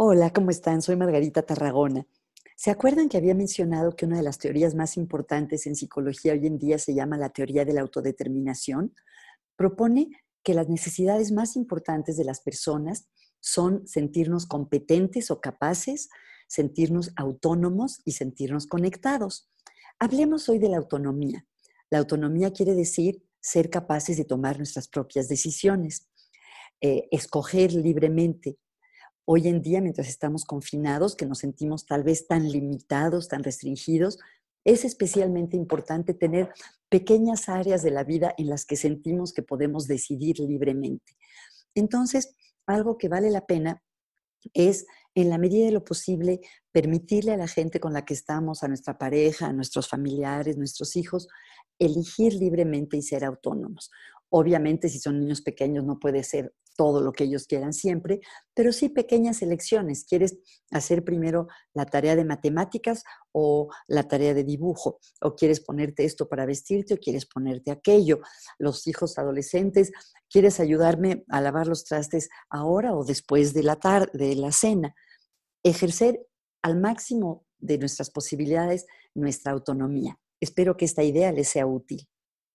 Hola, ¿cómo están? Soy Margarita Tarragona. ¿Se acuerdan que había mencionado que una de las teorías más importantes en psicología hoy en día se llama la teoría de la autodeterminación? Propone que las necesidades más importantes de las personas son sentirnos competentes o capaces, sentirnos autónomos y sentirnos conectados. Hablemos hoy de la autonomía. La autonomía quiere decir ser capaces de tomar nuestras propias decisiones, eh, escoger libremente, hoy en día, mientras estamos confinados, que nos sentimos tal vez tan limitados, tan restringidos, es especialmente importante tener pequeñas áreas de la vida en las que sentimos que podemos decidir libremente. Entonces, algo que vale la pena es, en la medida de lo posible, permitirle a la gente con la que estamos, a nuestra pareja, a nuestros familiares, nuestros hijos, elegir libremente y ser autónomos. Obviamente, si son niños pequeños, no puede ser todo lo que ellos quieran siempre, pero sí pequeñas elecciones. ¿Quieres hacer primero la tarea de matemáticas o la tarea de dibujo? ¿O quieres ponerte esto para vestirte o quieres ponerte aquello? Los hijos adolescentes, ¿quieres ayudarme a lavar los trastes ahora o después de la tarde, de la cena? Ejercer al máximo de nuestras posibilidades nuestra autonomía. Espero que esta idea les sea útil.